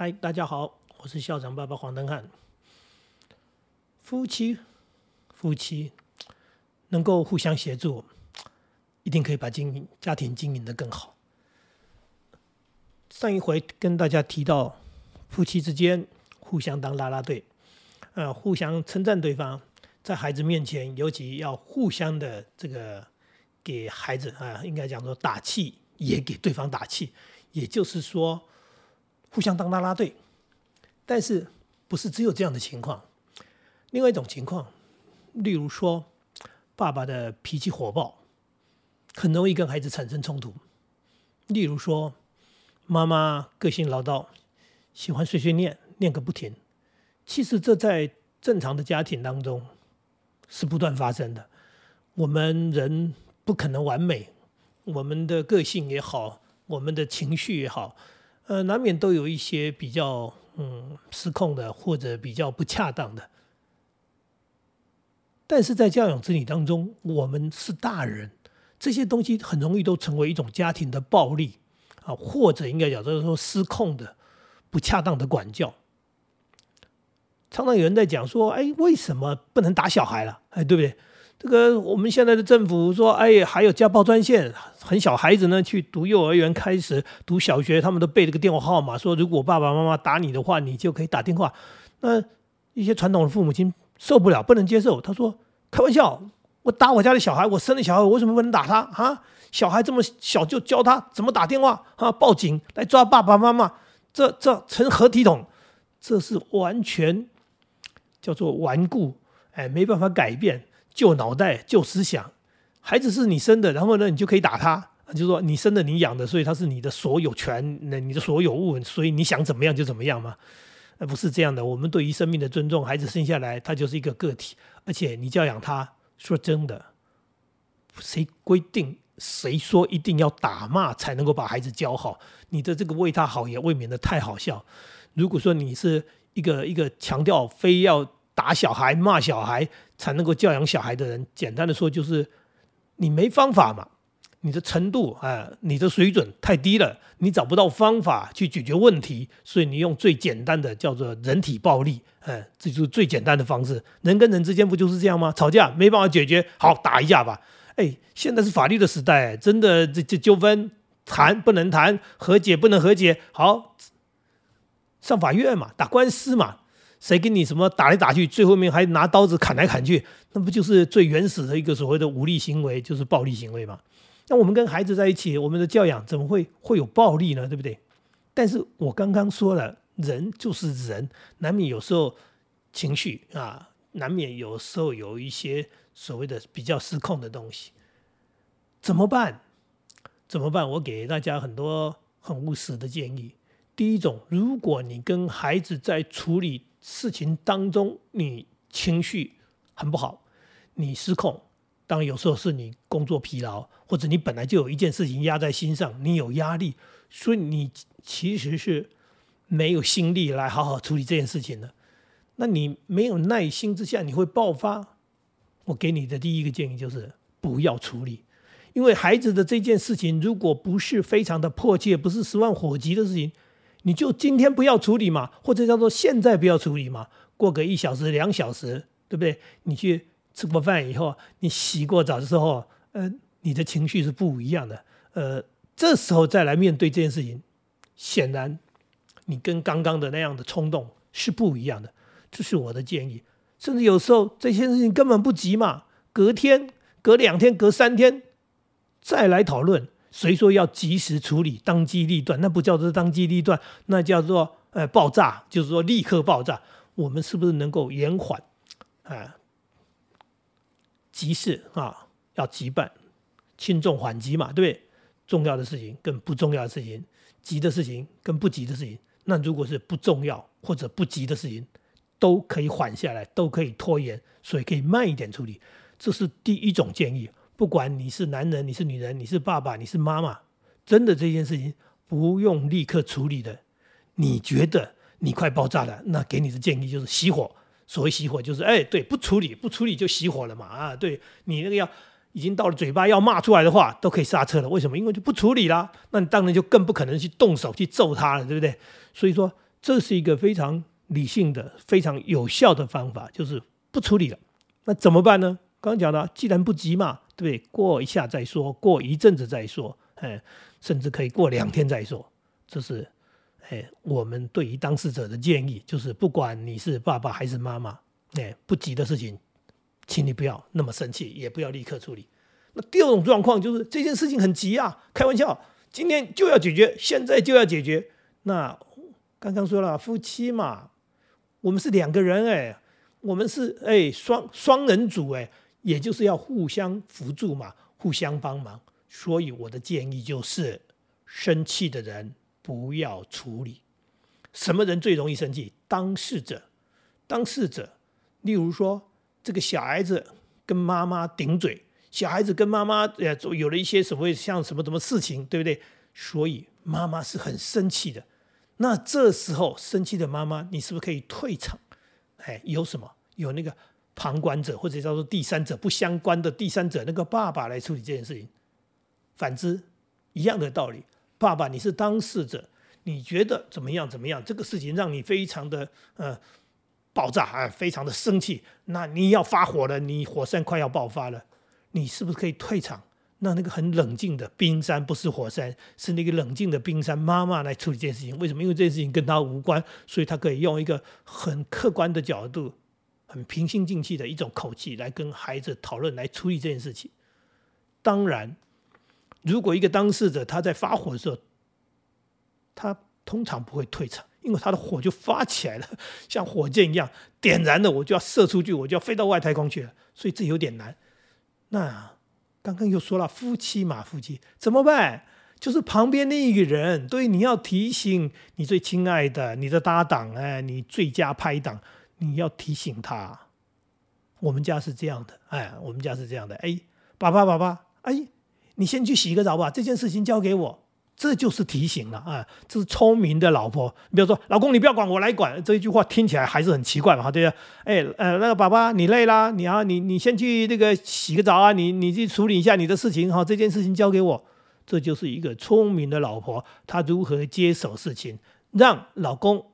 嗨，大家好，我是校长爸爸黄登汉。夫妻，夫妻能够互相协助，一定可以把经营家庭经营的更好。上一回跟大家提到，夫妻之间互相当啦啦队，呃，互相称赞对方，在孩子面前，尤其要互相的这个给孩子啊，应该讲说打气，也给对方打气，也就是说。互相当拉拉队，但是不是只有这样的情况？另外一种情况，例如说，爸爸的脾气火爆，很容易跟孩子产生冲突；例如说，妈妈个性唠叨，喜欢碎碎念，念个不停。其实这在正常的家庭当中是不断发生的。我们人不可能完美，我们的个性也好，我们的情绪也好。呃，难免都有一些比较嗯失控的，或者比较不恰当的。但是在教养子女当中，我们是大人，这些东西很容易都成为一种家庭的暴力啊，或者应该讲就是说失控的、不恰当的管教。常常有人在讲说，哎，为什么不能打小孩了？哎，对不对？这个我们现在的政府说，哎，还有家暴专线，很小孩子呢去读幼儿园开始读小学，他们都背这个电话号码，说如果爸爸妈妈打你的话，你就可以打电话。那一些传统的父母亲受不了，不能接受。他说：“开玩笑，我打我家的小孩，我生的小孩，我为什么不能打他啊？小孩这么小就教他怎么打电话啊？报警来抓爸爸妈妈，这这成何体统？这是完全叫做顽固，哎，没办法改变。”旧脑袋、旧思想，孩子是你生的，然后呢，你就可以打他，就说你生的、你养的，所以他是你的所有权，那你的所有物，所以你想怎么样就怎么样嘛？那不是这样的。我们对于生命的尊重，孩子生下来他就是一个个体，而且你教养他，说真的，谁规定谁说一定要打骂才能够把孩子教好？你的这个为他好也未免的太好笑。如果说你是一个一个强调非要。打小孩、骂小孩才能够教养小孩的人，简单的说就是你没方法嘛，你的程度啊，你的水准太低了，你找不到方法去解决问题，所以你用最简单的叫做人体暴力，哎，这就是最简单的方式。人跟人之间不就是这样吗？吵架没办法解决，好打一架吧。哎，现在是法律的时代，真的这这纠纷谈不能谈，和解不能和解，好上法院嘛，打官司嘛。谁跟你什么打来打去，最后面还拿刀子砍来砍去，那不就是最原始的一个所谓的武力行为，就是暴力行为吗？那我们跟孩子在一起，我们的教养怎么会会有暴力呢？对不对？但是我刚刚说了，人就是人，难免有时候情绪啊，难免有时候有一些所谓的比较失控的东西，怎么办？怎么办？我给大家很多很务实的建议。第一种，如果你跟孩子在处理事情当中，你情绪很不好，你失控。当然，有时候是你工作疲劳，或者你本来就有一件事情压在心上，你有压力，所以你其实是没有心力来好好处理这件事情的。那你没有耐心之下，你会爆发。我给你的第一个建议就是不要处理，因为孩子的这件事情，如果不是非常的迫切，不是十万火急的事情。你就今天不要处理嘛，或者叫做现在不要处理嘛，过个一小时、两小时，对不对？你去吃过饭以后，你洗过澡的时候，呃，你的情绪是不一样的，呃，这时候再来面对这件事情，显然你跟刚刚的那样的冲动是不一样的。这是我的建议。甚至有时候这些事情根本不急嘛，隔天、隔两天、隔三天再来讨论。谁说要及时处理、当机立断？那不叫做当机立断，那叫做呃爆炸，就是说立刻爆炸。我们是不是能够延缓？啊，急事啊要急办，轻重缓急嘛，对不对？重要的事情跟不重要的事情，急的事情跟不急的事情，那如果是不重要或者不急的事情，都可以缓下来，都可以拖延，所以可以慢一点处理。这是第一种建议。不管你是男人，你是女人，你是爸爸，你是妈妈，真的这件事情不用立刻处理的。你觉得你快爆炸了，那给你的建议就是熄火。所谓熄火，就是哎，对，不处理，不处理就熄火了嘛。啊，对你那个要已经到了嘴巴要骂出来的话，都可以刹车了。为什么？因为就不处理了，那你当然就更不可能去动手去揍他了，对不对？所以说，这是一个非常理性的、非常有效的方法，就是不处理了。那怎么办呢？刚刚讲的，既然不急嘛，对？过一下再说，过一阵子再说，哎，甚至可以过两天再说。这是，哎，我们对于当事者的建议，就是不管你是爸爸还是妈妈，哎，不急的事情，请你不要那么生气，也不要立刻处理。那第二种状况就是这件事情很急啊，开玩笑，今天就要解决，现在就要解决。那刚刚说了，夫妻嘛，我们是两个人哎，我们是哎双双人组哎，也就是要互相扶助嘛，互相帮忙。所以我的建议就是，生气的人不要处理。什么人最容易生气？当事者，当事者。例如说，这个小孩子跟妈妈顶嘴。小孩子跟妈妈呃有了一些所谓像什么什么事情，对不对？所以妈妈是很生气的。那这时候生气的妈妈，你是不是可以退场？哎，有什么？有那个旁观者或者叫做第三者不相关的第三者，那个爸爸来处理这件事情。反之，一样的道理。爸爸，你是当事者，你觉得怎么样？怎么样？这个事情让你非常的呃爆炸啊，非常的生气。那你要发火了，你火山快要爆发了。你是不是可以退场？让那个很冷静的冰山，不是火山，是那个冷静的冰山妈妈来处理这件事情。为什么？因为这件事情跟他无关，所以他可以用一个很客观的角度，很平心静气的一种口气来跟孩子讨论，来处理这件事情。当然，如果一个当事者他在发火的时候，他通常不会退场，因为他的火就发起来了，像火箭一样点燃了，我就要射出去，我就要飞到外太空去了，所以这有点难。那刚刚又说了夫妻嘛，夫妻怎么办？就是旁边那一个人，对，你要提醒你最亲爱的你的搭档，哎，你最佳拍档，你要提醒他。我们家是这样的，哎，我们家是这样的，哎，爸爸，爸爸，哎，你先去洗个澡吧，这件事情交给我。这就是提醒了啊！这是聪明的老婆。你比如说，老公你不要管，我来管。这一句话听起来还是很奇怪嘛，对不对？哎，呃，那个爸爸你累啦，你啊，你你先去那个洗个澡啊，你你去处理一下你的事情哈，这件事情交给我。这就是一个聪明的老婆，她如何接手事情，让老公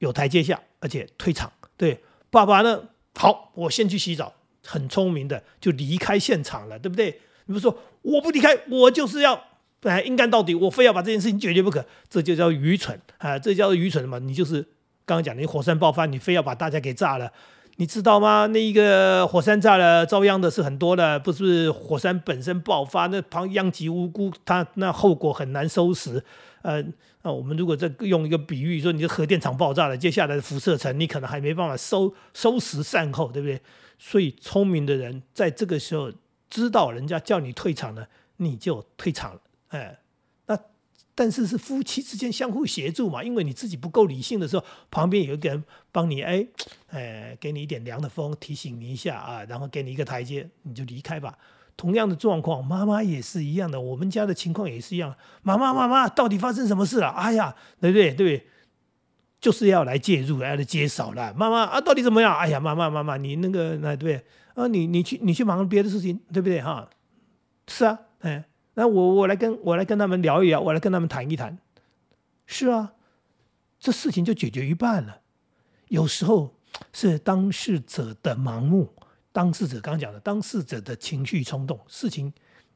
有台阶下，而且退场。对，爸爸呢，好，我先去洗澡，很聪明的就离开现场了，对不对？你不说我不离开，我就是要。哎，硬干到底，我非要把这件事情解决不可，这就叫愚蠢啊！这叫愚蠢的嘛？你就是刚刚讲的火山爆发，你非要把大家给炸了，你知道吗？那一个火山炸了，遭殃的是很多的，不是火山本身爆发，那旁殃及无辜，它那后果很难收拾。呃，那我们如果再用一个比喻说，你的核电厂爆炸了，接下来的辐射层你可能还没办法收收拾善后，对不对？所以聪明的人在这个时候知道人家叫你退场了，你就退场了。哎，但是是夫妻之间相互协助嘛？因为你自己不够理性的时候，旁边有一个人帮你，哎，哎，给你一点凉的风，提醒你一下啊，然后给你一个台阶，你就离开吧。同样的状况，妈妈也是一样的，我们家的情况也是一样。妈妈，妈妈，到底发生什么事了？哎呀，对不对？对不对，就是要来介入，来接手了。妈妈啊，到底怎么样？哎呀，妈妈，妈妈，你那个，那对啊，你你去你去忙别的事情，对不对？哈，是啊，哎。那我我来跟我来跟他们聊一聊，我来跟他们谈一谈。是啊，这事情就解决一半了。有时候是当事者的盲目，当事者刚刚讲的，当事者的情绪冲动，事情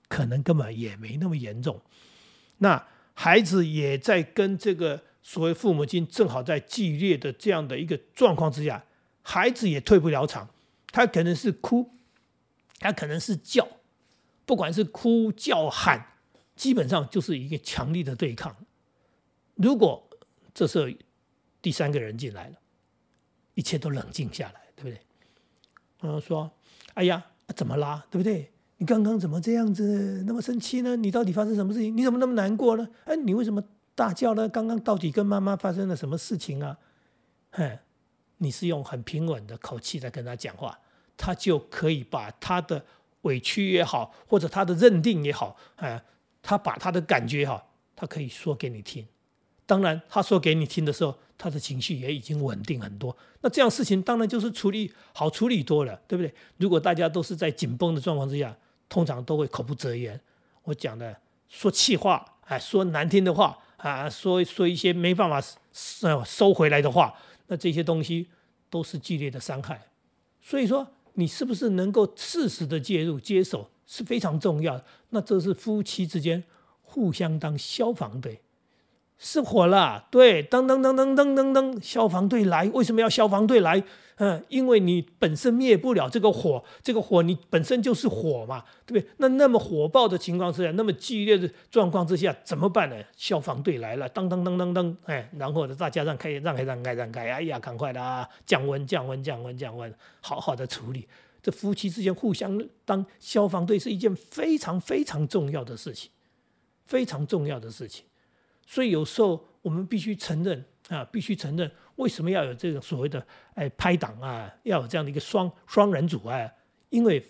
可能根本也没那么严重。那孩子也在跟这个所谓父母亲正好在激烈的这样的一个状况之下，孩子也退不了场，他可能是哭，他可能是叫。不管是哭叫喊，基本上就是一个强力的对抗。如果这时候第三个人进来了，一切都冷静下来，对不对？嗯，说：“哎呀，怎么啦？对不对？你刚刚怎么这样子那么生气呢？你到底发生什么事情？你怎么那么难过呢？哎，你为什么大叫呢？刚刚到底跟妈妈发生了什么事情啊？”哼，你是用很平稳的口气在跟他讲话，他就可以把他的。委屈也好，或者他的认定也好，哎，他把他的感觉哈，他可以说给你听。当然，他说给你听的时候，他的情绪也已经稳定很多。那这样事情当然就是处理好处理多了，对不对？如果大家都是在紧绷的状况之下，通常都会口不择言。我讲的说气话，哎，说难听的话，啊，说说一些没办法收收回来的话，那这些东西都是剧烈的伤害。所以说，你是不是能够适时的介入接手是非常重要。那这是夫妻之间互相当消防队。失火了，对，噔噔噔噔噔噔噔，消防队来，为什么要消防队来？嗯，因为你本身灭不了这个火，这个火你本身就是火嘛，对不对？那那么火爆的情况之下，那么激烈的状况之下，怎么办呢？消防队来了，噔噔噔噔噔，哎，然后呢，大家让开，让开，让开，让开，哎呀，赶快的，降温，降温，降温，降温，好好的处理。这夫妻之间互相当消防队是一件非常非常重要的事情，非常重要的事情。所以有时候我们必须承认啊，必须承认为什么要有这个所谓的哎拍档啊，要有这样的一个双双人组啊，因为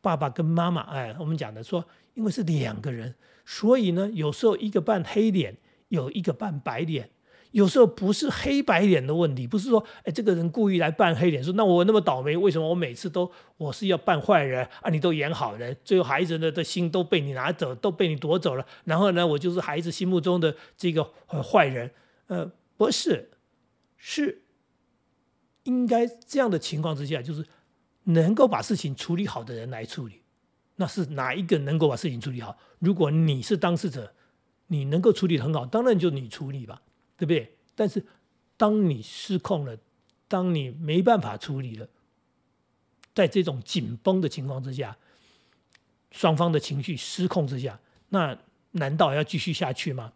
爸爸跟妈妈哎，我们讲的说，因为是两个人，所以呢，有时候一个扮黑脸，有一个扮白脸。有时候不是黑白脸的问题，不是说哎这个人故意来扮黑脸，说那我那么倒霉，为什么我每次都我是要扮坏人啊？你都演好人，最后孩子的的心都被你拿走，都被你夺走了，然后呢，我就是孩子心目中的这个坏人。呃，不是，是应该这样的情况之下，就是能够把事情处理好的人来处理。那是哪一个能够把事情处理好？如果你是当事者，你能够处理很好，当然就你处理吧。对不对？但是，当你失控了，当你没办法处理了，在这种紧绷的情况之下，双方的情绪失控之下，那难道要继续下去吗？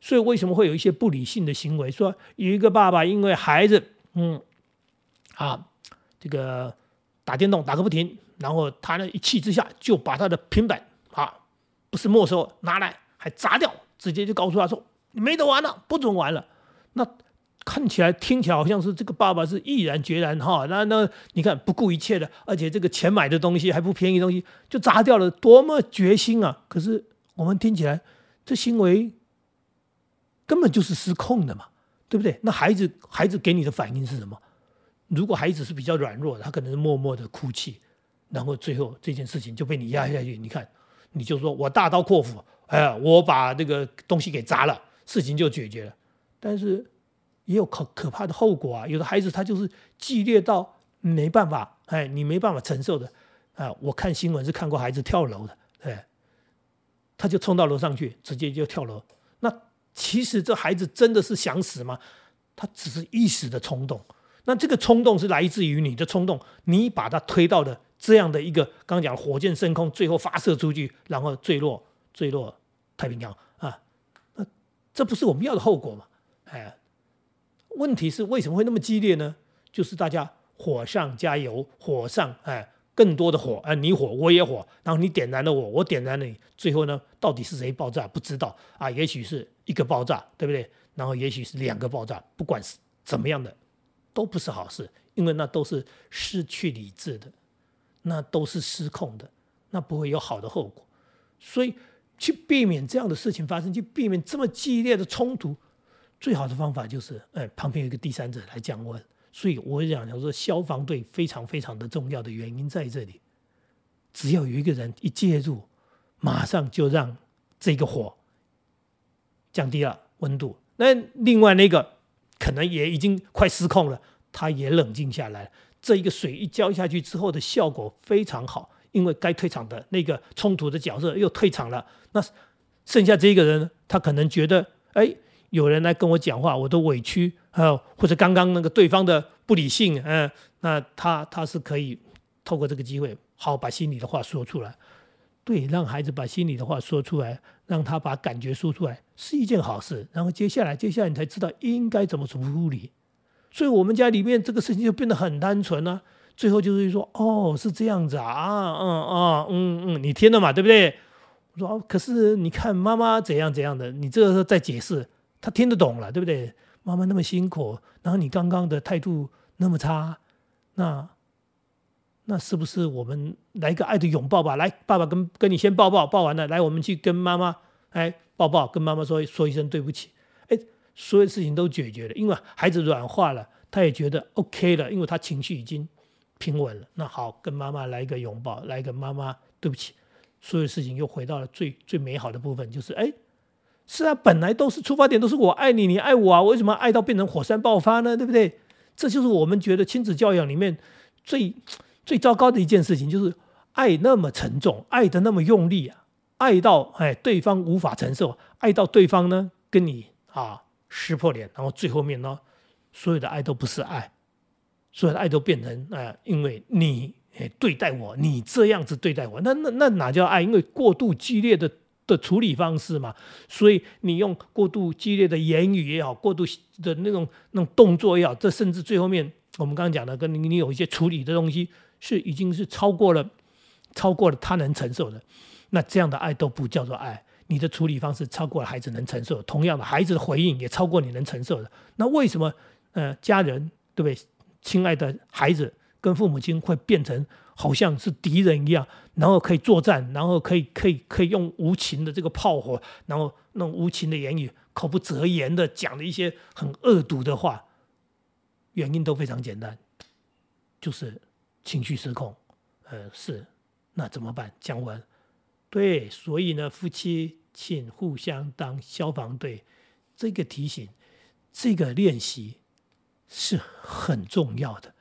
所以，为什么会有一些不理性的行为？说有一个爸爸因为孩子，嗯，啊，这个打电动打个不停，然后他呢一气之下就把他的平板啊，不是没收，拿来还砸掉，直接就告诉他说。没得玩了，不准玩了。那看起来、听起来好像是这个爸爸是毅然决然哈。那那你看不顾一切的，而且这个钱买的东西还不便宜，东西就砸掉了，多么决心啊！可是我们听起来，这行为根本就是失控的嘛，对不对？那孩子孩子给你的反应是什么？如果孩子是比较软弱，他可能是默默的哭泣，然后最后这件事情就被你压下去。你看，你就说我大刀阔斧，哎，我把这个东西给砸了。事情就解决了，但是也有可可怕的后果啊！有的孩子他就是激烈到没办法，哎，你没办法承受的啊！我看新闻是看过孩子跳楼的，哎，他就冲到楼上去，直接就跳楼。那其实这孩子真的是想死吗？他只是一时的冲动。那这个冲动是来自于你的冲动，你把他推到了这样的一个刚刚讲火箭升空，最后发射出去，然后坠落坠落太平洋。这不是我们要的后果嘛？哎，问题是为什么会那么激烈呢？就是大家火上加油，火上哎，更多的火啊，你火我也火，然后你点燃了我，我点燃了你，最后呢，到底是谁爆炸不知道啊？也许是一个爆炸，对不对？然后也许是两个爆炸，不管是怎么样的，都不是好事，因为那都是失去理智的，那都是失控的，那不会有好的后果，所以。去避免这样的事情发生，去避免这么激烈的冲突，最好的方法就是，哎，旁边有一个第三者来降温。所以我讲，我说消防队非常非常的重要的原因在这里，只要有一个人一介入，马上就让这个火降低了温度。那另外那个可能也已经快失控了，他也冷静下来了。这一个水一浇下去之后的效果非常好。因为该退场的那个冲突的角色又退场了，那剩下这一个人，他可能觉得，哎，有人来跟我讲话，我都委屈，还有或者刚刚那个对方的不理性，嗯，那他他是可以透过这个机会，好把心里的话说出来，对，让孩子把心里的话说出来，让他把感觉说出来，是一件好事。然后接下来，接下来你才知道应该怎么处理。所以我们家里面这个事情就变得很单纯了。最后就是说，哦，是这样子啊，啊，嗯，啊，嗯，嗯，你听了嘛，对不对？我说，可是你看妈妈怎样怎样的，你这个时候在解释，他听得懂了，对不对？妈妈那么辛苦，然后你刚刚的态度那么差，那那是不是我们来一个爱的拥抱吧？来，爸爸跟跟你先抱抱，抱完了，来，我们去跟妈妈，哎，抱抱，跟妈妈说说一声对不起，哎，所有事情都解决了，因为孩子软化了，他也觉得 OK 了，因为他情绪已经。平稳了，那好，跟妈妈来一个拥抱，来一个妈妈，对不起，所有事情又回到了最最美好的部分，就是哎，是啊，本来都是出发点都是我爱你，你爱我啊，为什么爱到变成火山爆发呢？对不对？这就是我们觉得亲子教养里面最最糟糕的一件事情，就是爱那么沉重，爱的那么用力啊，爱到哎对方无法承受，爱到对方呢跟你啊撕破脸，然后最后面呢所有的爱都不是爱，所有的爱都变成啊，因为你哎对待我，你这样子对待我，那那那哪叫爱？因为过度激烈的。的处理方式嘛，所以你用过度激烈的言语也好，过度的那种那种动作也好，这甚至最后面我们刚刚讲的，跟你你有一些处理的东西，是已经是超过了超过了他能承受的，那这样的爱都不叫做爱。你的处理方式超过了孩子能承受，同样的孩子的回应也超过你能承受的。那为什么呃家人对不对？亲爱的孩子跟父母亲会变成？好像是敌人一样，然后可以作战，然后可以可以可以用无情的这个炮火，然后那无情的言语，口不择言的讲了一些很恶毒的话，原因都非常简单，就是情绪失控。呃，是，那怎么办？降温。对，所以呢，夫妻请互相当消防队，这个提醒，这个练习是很重要的。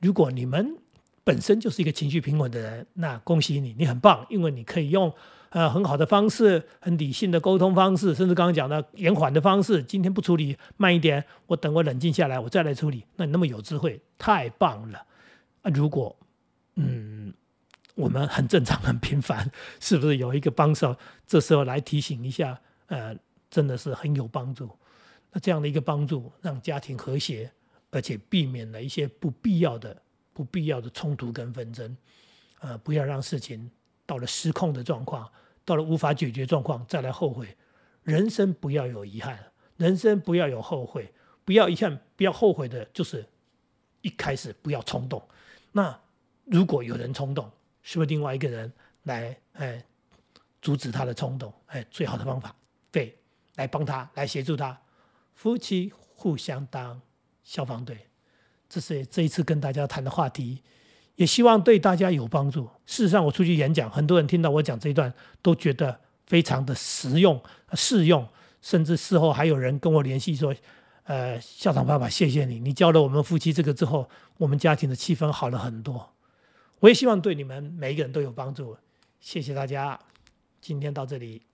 如果你们。本身就是一个情绪平稳的人，那恭喜你，你很棒，因为你可以用呃很好的方式、很理性的沟通方式，甚至刚刚讲的延缓的方式。今天不处理，慢一点，我等我冷静下来，我再来处理。那你那么有智慧，太棒了！如果嗯，我们很正常、很平凡，是不是有一个帮手？这时候来提醒一下，呃，真的是很有帮助。那这样的一个帮助，让家庭和谐，而且避免了一些不必要的。不必要的冲突跟纷争，呃，不要让事情到了失控的状况，到了无法解决状况再来后悔。人生不要有遗憾，人生不要有后悔，不要遗憾，不要后悔的，就是一开始不要冲动。那如果有人冲动，是不是另外一个人来哎阻止他的冲动？哎，最好的方法，对，来帮他，来协助他，夫妻互相当消防队。这是这一次跟大家谈的话题，也希望对大家有帮助。事实上，我出去演讲，很多人听到我讲这一段，都觉得非常的实用、适用，甚至事后还有人跟我联系说：“呃，校长爸爸，谢谢你，你教了我们夫妻这个之后，我们家庭的气氛好了很多。”我也希望对你们每一个人都有帮助。谢谢大家，今天到这里。